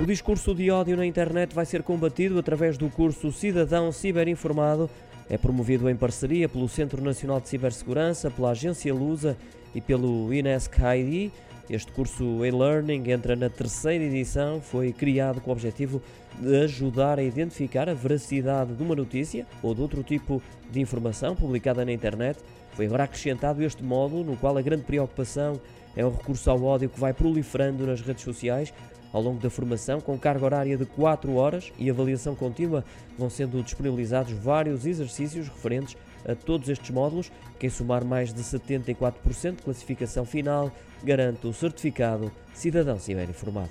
O discurso de ódio na internet vai ser combatido através do curso Cidadão Ciberinformado. É promovido em parceria pelo Centro Nacional de Cibersegurança, pela agência Lusa e pelo INESC-ID. Este curso e-learning entra na terceira edição, foi criado com o objetivo de ajudar a identificar a veracidade de uma notícia ou de outro tipo de informação publicada na internet. Foi agora acrescentado este módulo, no qual a grande preocupação é o recurso ao ódio que vai proliferando nas redes sociais. Ao longo da formação, com carga horária de 4 horas e avaliação contínua, vão sendo disponibilizados vários exercícios referentes a todos estes módulos. Quem somar mais de 74% de classificação final garante o certificado Cidadão Ciberinformado.